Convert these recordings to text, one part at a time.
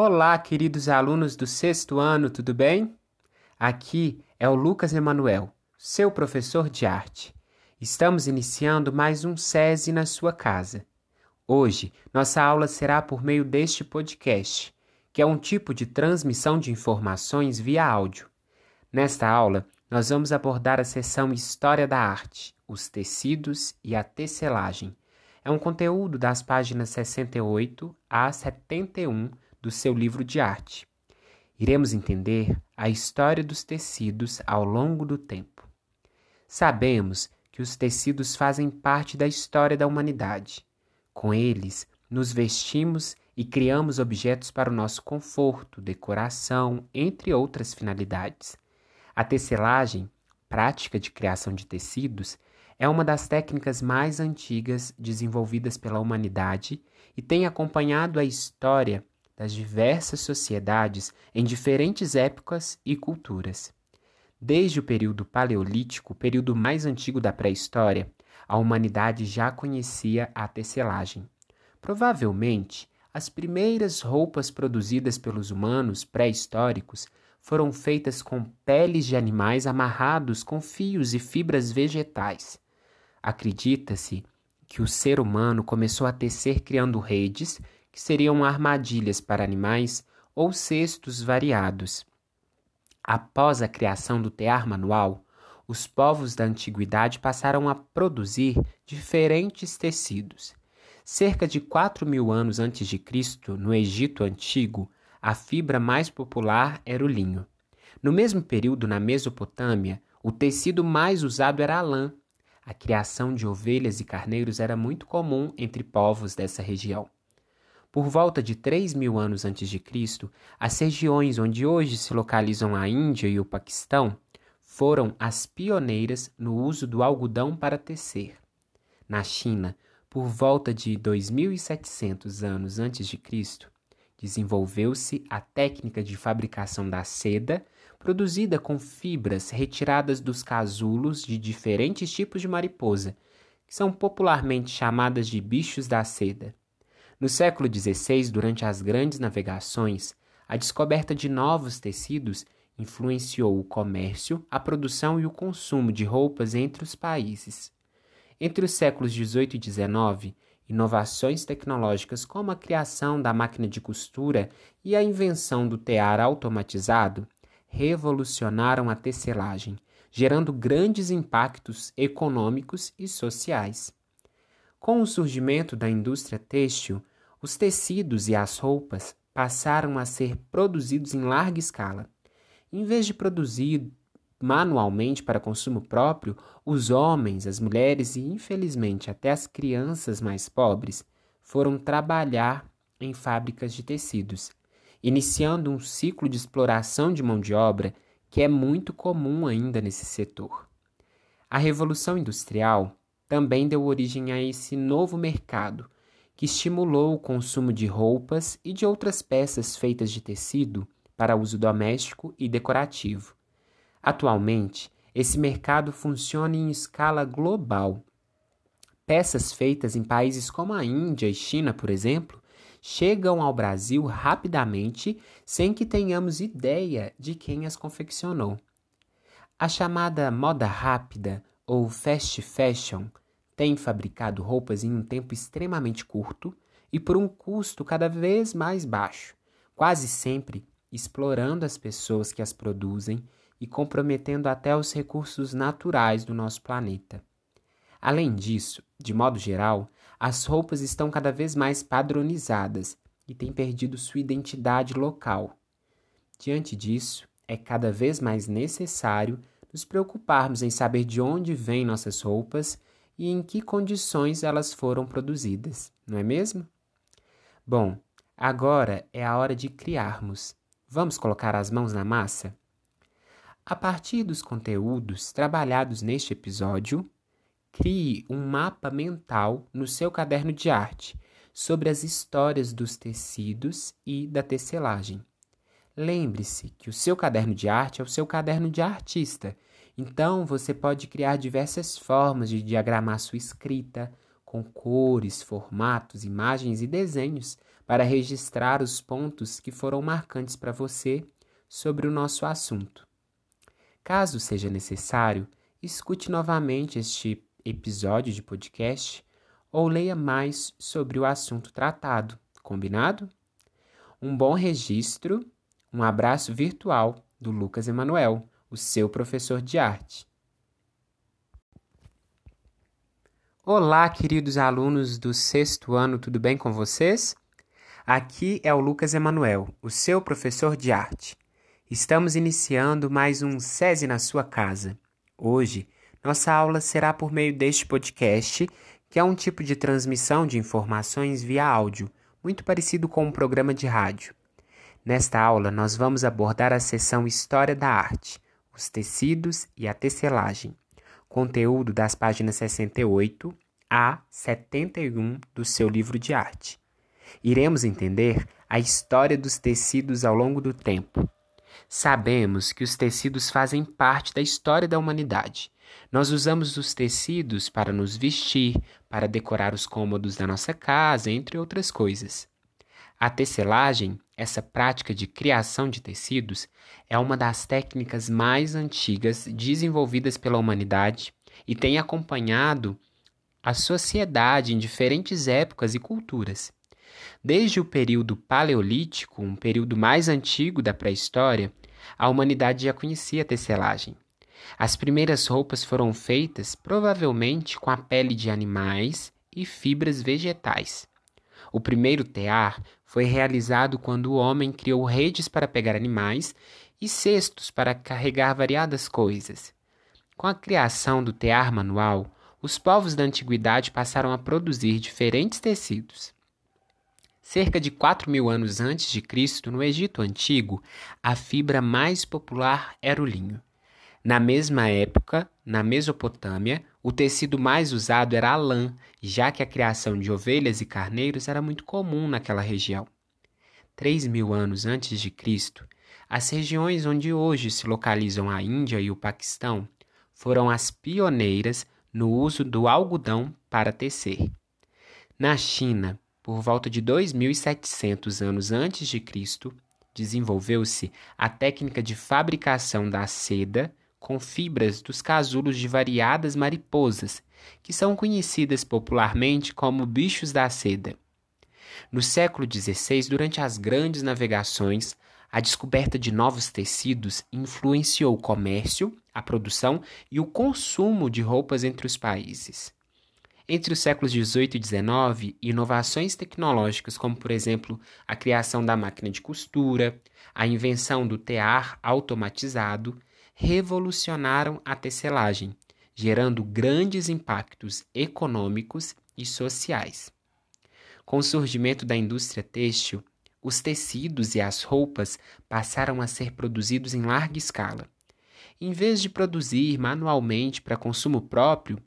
Olá, queridos alunos do sexto ano, tudo bem? Aqui é o Lucas Emanuel, seu professor de arte. Estamos iniciando mais um SESI na sua casa. Hoje, nossa aula será por meio deste podcast, que é um tipo de transmissão de informações via áudio. Nesta aula, nós vamos abordar a seção História da Arte, os tecidos e a tecelagem. É um conteúdo das páginas 68 a 71 do seu livro de arte. Iremos entender a história dos tecidos ao longo do tempo. Sabemos que os tecidos fazem parte da história da humanidade. Com eles, nos vestimos e criamos objetos para o nosso conforto, decoração, entre outras finalidades. A tecelagem, prática de criação de tecidos, é uma das técnicas mais antigas desenvolvidas pela humanidade e tem acompanhado a história das diversas sociedades em diferentes épocas e culturas. Desde o período paleolítico, período mais antigo da pré-história, a humanidade já conhecia a tecelagem. Provavelmente, as primeiras roupas produzidas pelos humanos pré-históricos foram feitas com peles de animais amarrados com fios e fibras vegetais. Acredita-se que o ser humano começou a tecer criando redes que seriam armadilhas para animais ou cestos variados. Após a criação do tear manual, os povos da antiguidade passaram a produzir diferentes tecidos. Cerca de 4 mil anos antes de Cristo, no Egito Antigo, a fibra mais popular era o linho. No mesmo período, na Mesopotâmia, o tecido mais usado era a lã. A criação de ovelhas e carneiros era muito comum entre povos dessa região. Por volta de 3 mil anos antes de Cristo, as regiões onde hoje se localizam a Índia e o Paquistão foram as pioneiras no uso do algodão para tecer. Na China, por volta de 2700 anos antes de Cristo, desenvolveu-se a técnica de fabricação da seda, produzida com fibras retiradas dos casulos de diferentes tipos de mariposa, que são popularmente chamadas de bichos da seda. No século XVI, durante as grandes navegações, a descoberta de novos tecidos influenciou o comércio, a produção e o consumo de roupas entre os países. Entre os séculos XVIII e XIX, inovações tecnológicas como a criação da máquina de costura e a invenção do tear automatizado revolucionaram a tecelagem, gerando grandes impactos econômicos e sociais. Com o surgimento da indústria têxtil, os tecidos e as roupas passaram a ser produzidos em larga escala. Em vez de produzir manualmente para consumo próprio, os homens, as mulheres e, infelizmente, até as crianças mais pobres foram trabalhar em fábricas de tecidos, iniciando um ciclo de exploração de mão de obra que é muito comum ainda nesse setor. A Revolução Industrial também deu origem a esse novo mercado, que estimulou o consumo de roupas e de outras peças feitas de tecido para uso doméstico e decorativo. Atualmente, esse mercado funciona em escala global. Peças feitas em países como a Índia e China, por exemplo, chegam ao Brasil rapidamente sem que tenhamos ideia de quem as confeccionou. A chamada moda rápida ou fast fashion tem fabricado roupas em um tempo extremamente curto e por um custo cada vez mais baixo, quase sempre explorando as pessoas que as produzem e comprometendo até os recursos naturais do nosso planeta. Além disso, de modo geral, as roupas estão cada vez mais padronizadas e têm perdido sua identidade local. Diante disso, é cada vez mais necessário nos preocuparmos em saber de onde vêm nossas roupas e em que condições elas foram produzidas, não é mesmo? Bom, agora é a hora de criarmos. Vamos colocar as mãos na massa? A partir dos conteúdos trabalhados neste episódio, crie um mapa mental no seu caderno de arte sobre as histórias dos tecidos e da tecelagem. Lembre-se que o seu caderno de arte é o seu caderno de artista, então você pode criar diversas formas de diagramar sua escrita, com cores, formatos, imagens e desenhos, para registrar os pontos que foram marcantes para você sobre o nosso assunto. Caso seja necessário, escute novamente este episódio de podcast ou leia mais sobre o assunto tratado, combinado? Um bom registro, um abraço virtual do Lucas Emanuel, o seu professor de arte. Olá, queridos alunos do sexto ano, tudo bem com vocês? Aqui é o Lucas Emanuel, o seu professor de arte. Estamos iniciando mais um SESI na sua casa. Hoje, nossa aula será por meio deste podcast, que é um tipo de transmissão de informações via áudio, muito parecido com um programa de rádio. Nesta aula, nós vamos abordar a seção História da Arte, os tecidos e a tecelagem conteúdo das páginas 68 a 71 do seu livro de arte. Iremos entender a história dos tecidos ao longo do tempo. Sabemos que os tecidos fazem parte da história da humanidade. Nós usamos os tecidos para nos vestir, para decorar os cômodos da nossa casa, entre outras coisas. A tecelagem, essa prática de criação de tecidos, é uma das técnicas mais antigas desenvolvidas pela humanidade e tem acompanhado a sociedade em diferentes épocas e culturas. Desde o período paleolítico, um período mais antigo da pré-história, a humanidade já conhecia a tecelagem. As primeiras roupas foram feitas provavelmente com a pele de animais e fibras vegetais. O primeiro tear foi realizado quando o homem criou redes para pegar animais e cestos para carregar variadas coisas. Com a criação do tear manual, os povos da antiguidade passaram a produzir diferentes tecidos. Cerca de 4 mil anos antes de Cristo, no Egito Antigo, a fibra mais popular era o linho. Na mesma época, na Mesopotâmia, o tecido mais usado era a lã, já que a criação de ovelhas e carneiros era muito comum naquela região. Três mil anos antes de Cristo, as regiões onde hoje se localizam a Índia e o Paquistão foram as pioneiras no uso do algodão para tecer. Na China, por volta de 2700 anos antes de Cristo, desenvolveu-se a técnica de fabricação da seda com fibras dos casulos de variadas mariposas, que são conhecidas popularmente como bichos da seda. No século XVI, durante as grandes navegações, a descoberta de novos tecidos influenciou o comércio, a produção e o consumo de roupas entre os países. Entre os séculos XVIII e XIX, inovações tecnológicas, como por exemplo a criação da máquina de costura, a invenção do tear automatizado, revolucionaram a tecelagem, gerando grandes impactos econômicos e sociais. Com o surgimento da indústria têxtil, os tecidos e as roupas passaram a ser produzidos em larga escala. Em vez de produzir manualmente para consumo próprio,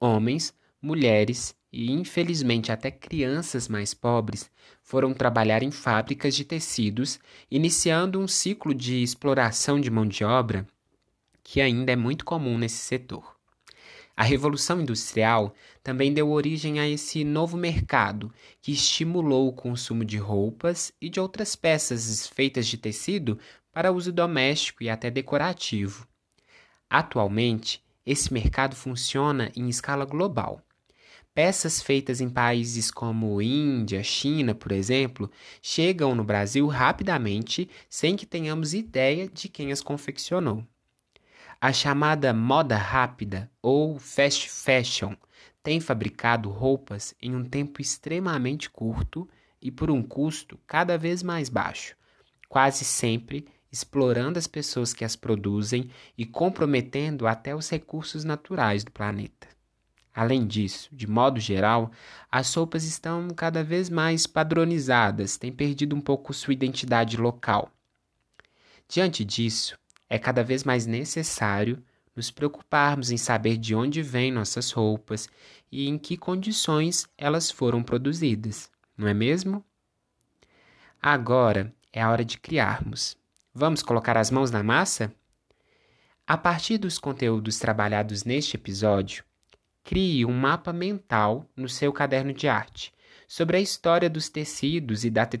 homens, mulheres e, infelizmente, até crianças mais pobres foram trabalhar em fábricas de tecidos, iniciando um ciclo de exploração de mão de obra que ainda é muito comum nesse setor. A Revolução Industrial também deu origem a esse novo mercado que estimulou o consumo de roupas e de outras peças feitas de tecido para uso doméstico e até decorativo. Atualmente, esse mercado funciona em escala global. Peças feitas em países como Índia, China, por exemplo, chegam no Brasil rapidamente sem que tenhamos ideia de quem as confeccionou. A chamada moda rápida ou fast fashion tem fabricado roupas em um tempo extremamente curto e por um custo cada vez mais baixo, quase sempre explorando as pessoas que as produzem e comprometendo até os recursos naturais do planeta. Além disso, de modo geral, as roupas estão cada vez mais padronizadas, têm perdido um pouco sua identidade local. Diante disso, é cada vez mais necessário nos preocuparmos em saber de onde vêm nossas roupas e em que condições elas foram produzidas, não é mesmo? Agora é a hora de criarmos. Vamos colocar as mãos na massa? A partir dos conteúdos trabalhados neste episódio, crie um mapa mental no seu caderno de arte sobre a história dos tecidos e da, te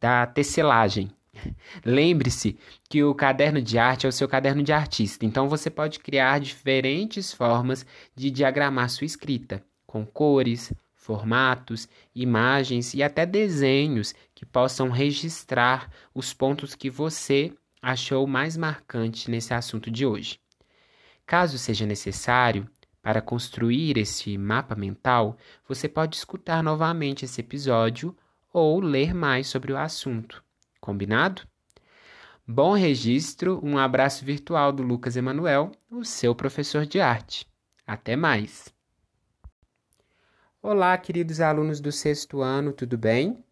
da tecelagem. Lembre-se que o caderno de arte é o seu caderno de artista, então você pode criar diferentes formas de diagramar sua escrita, com cores, formatos, imagens e até desenhos que possam registrar os pontos que você achou mais marcante nesse assunto de hoje. Caso seja necessário, para construir esse mapa mental, você pode escutar novamente esse episódio ou ler mais sobre o assunto. Combinado? Bom registro, um abraço virtual do Lucas Emanuel, o seu professor de arte. Até mais! Olá, queridos alunos do sexto ano, tudo bem?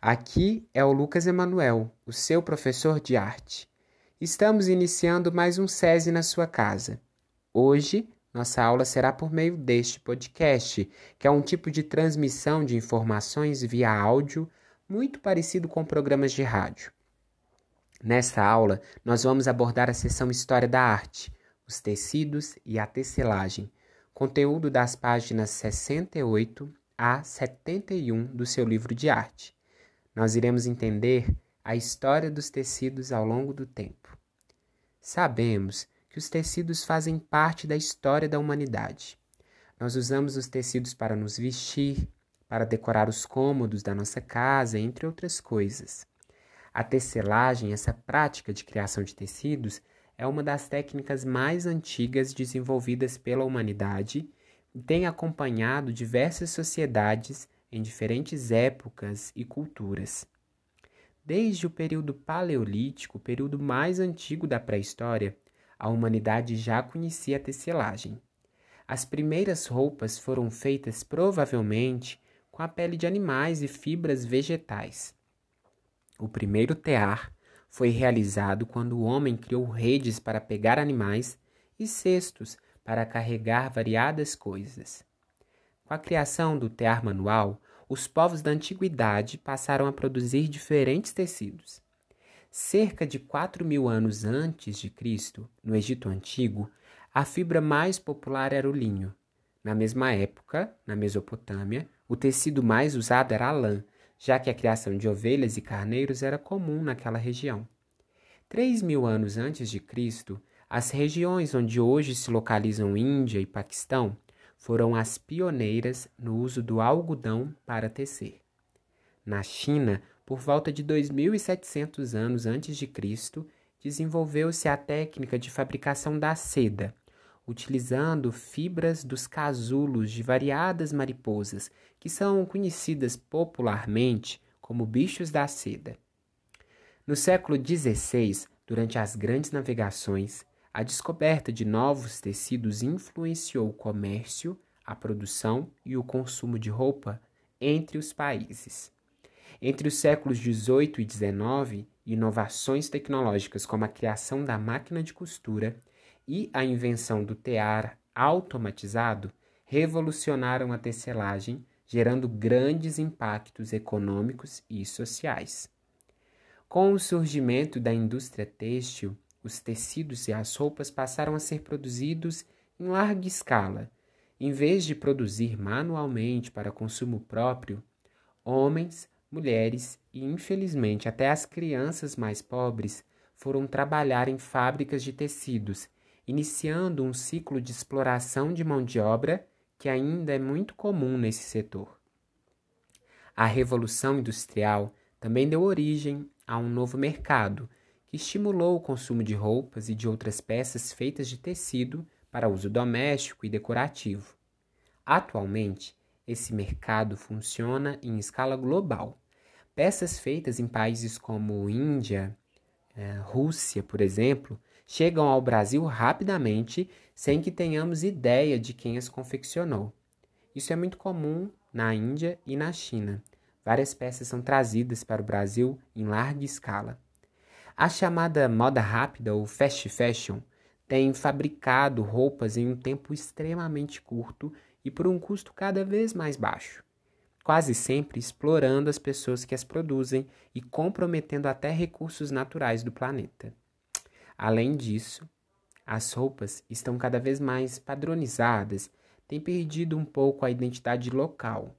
Aqui é o Lucas Emanuel, o seu professor de arte. Estamos iniciando mais um SESI na sua casa. Hoje, nossa aula será por meio deste podcast, que é um tipo de transmissão de informações via áudio, muito parecido com programas de rádio. Nesta aula, nós vamos abordar a seção História da Arte, os tecidos e a tecelagem conteúdo das páginas 68 a 71 do seu livro de arte. Nós iremos entender a história dos tecidos ao longo do tempo. Sabemos que os tecidos fazem parte da história da humanidade. Nós usamos os tecidos para nos vestir, para decorar os cômodos da nossa casa, entre outras coisas. A tecelagem, essa prática de criação de tecidos, é uma das técnicas mais antigas desenvolvidas pela humanidade e tem acompanhado diversas sociedades em diferentes épocas e culturas. Desde o período paleolítico, período mais antigo da pré-história, a humanidade já conhecia a tecelagem. As primeiras roupas foram feitas provavelmente com a pele de animais e fibras vegetais. O primeiro tear foi realizado quando o homem criou redes para pegar animais e cestos para carregar variadas coisas. Com a criação do tear manual, os povos da antiguidade passaram a produzir diferentes tecidos. Cerca de 4 mil anos antes de Cristo, no Egito Antigo, a fibra mais popular era o linho. Na mesma época, na Mesopotâmia, o tecido mais usado era a lã, já que a criação de ovelhas e carneiros era comum naquela região. Três mil anos antes de Cristo, as regiões onde hoje se localizam Índia e Paquistão foram as pioneiras no uso do algodão para tecer. Na China, por volta de 2700 anos antes de Cristo, desenvolveu-se a técnica de fabricação da seda, utilizando fibras dos casulos de variadas mariposas, que são conhecidas popularmente como bichos da seda. No século XVI, durante as grandes navegações, a descoberta de novos tecidos influenciou o comércio, a produção e o consumo de roupa entre os países. Entre os séculos XVIII e XIX, inovações tecnológicas como a criação da máquina de costura e a invenção do tear automatizado revolucionaram a tecelagem, gerando grandes impactos econômicos e sociais. Com o surgimento da indústria têxtil, os tecidos e as roupas passaram a ser produzidos em larga escala. Em vez de produzir manualmente para consumo próprio, homens, mulheres e, infelizmente, até as crianças mais pobres foram trabalhar em fábricas de tecidos iniciando um ciclo de exploração de mão de obra que ainda é muito comum nesse setor. A Revolução Industrial também deu origem a um novo mercado que estimulou o consumo de roupas e de outras peças feitas de tecido para uso doméstico e decorativo. Atualmente, esse mercado funciona em escala global. Peças feitas em países como Índia, eh, Rússia, por exemplo, chegam ao Brasil rapidamente sem que tenhamos ideia de quem as confeccionou. Isso é muito comum na Índia e na China. Várias peças são trazidas para o Brasil em larga escala. A chamada moda rápida ou fast fashion tem fabricado roupas em um tempo extremamente curto e por um custo cada vez mais baixo, quase sempre explorando as pessoas que as produzem e comprometendo até recursos naturais do planeta. Além disso, as roupas estão cada vez mais padronizadas, têm perdido um pouco a identidade local.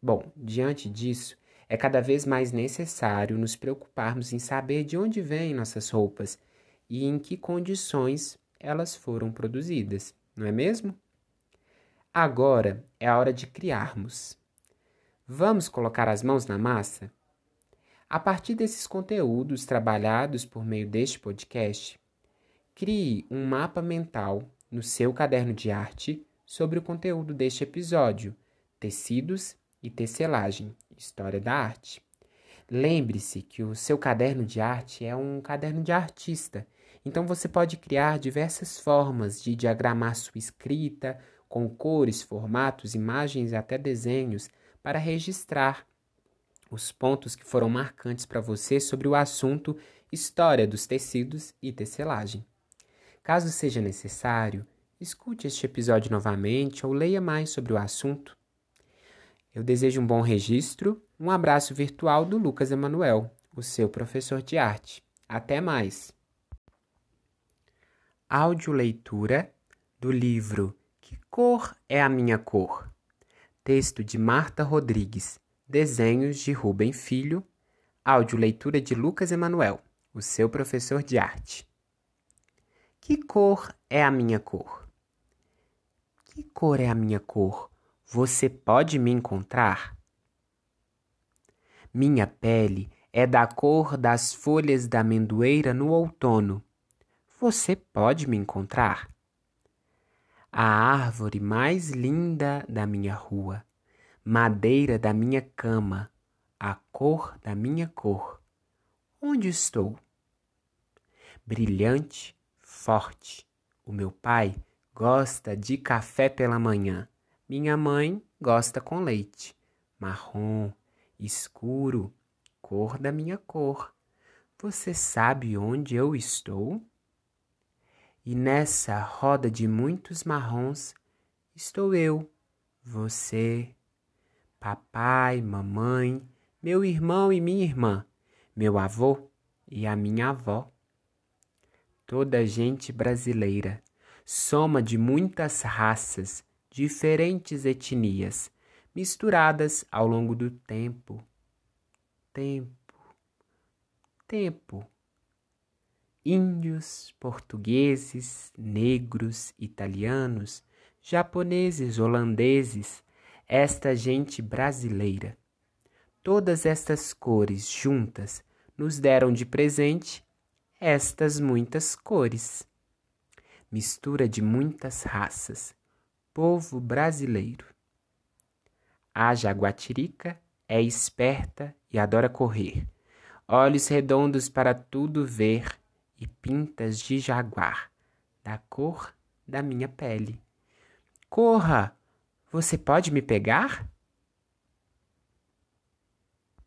Bom, diante disso, é cada vez mais necessário nos preocuparmos em saber de onde vêm nossas roupas e em que condições elas foram produzidas, não é mesmo? Agora é a hora de criarmos. Vamos colocar as mãos na massa? A partir desses conteúdos trabalhados por meio deste podcast, crie um mapa mental no seu caderno de arte sobre o conteúdo deste episódio: tecidos e tecelagem, história da arte. Lembre-se que o seu caderno de arte é um caderno de artista, então você pode criar diversas formas de diagramar sua escrita, com cores, formatos, imagens e até desenhos, para registrar os pontos que foram marcantes para você sobre o assunto História dos tecidos e tecelagem. Caso seja necessário, escute este episódio novamente ou leia mais sobre o assunto. Eu desejo um bom registro, um abraço virtual do Lucas Emanuel, o seu professor de arte. Até mais! Audioleitura do livro Que Cor é a Minha Cor? Texto de Marta Rodrigues Desenhos de Rubem Filho. Audioleitura de Lucas Emanuel, o seu professor de arte. Que cor é a minha cor? Que cor é a minha cor? Você pode me encontrar? Minha pele é da cor das folhas da amendoeira no outono. Você pode me encontrar? A árvore mais linda da minha rua madeira da minha cama, a cor da minha cor. Onde estou? Brilhante, forte. O meu pai gosta de café pela manhã. Minha mãe gosta com leite. Marrom, escuro, cor da minha cor. Você sabe onde eu estou? E nessa roda de muitos marrons estou eu, você, papai, mamãe, meu irmão e minha irmã, meu avô e a minha avó. Toda gente brasileira, soma de muitas raças, diferentes etnias, misturadas ao longo do tempo. Tempo, tempo. Índios, portugueses, negros, italianos, japoneses, holandeses, esta gente brasileira. Todas estas cores juntas nos deram de presente estas muitas cores. Mistura de muitas raças, povo brasileiro. A jaguatirica é esperta e adora correr, olhos redondos para tudo ver e pintas de jaguar, da cor da minha pele. Corra! Você pode me pegar?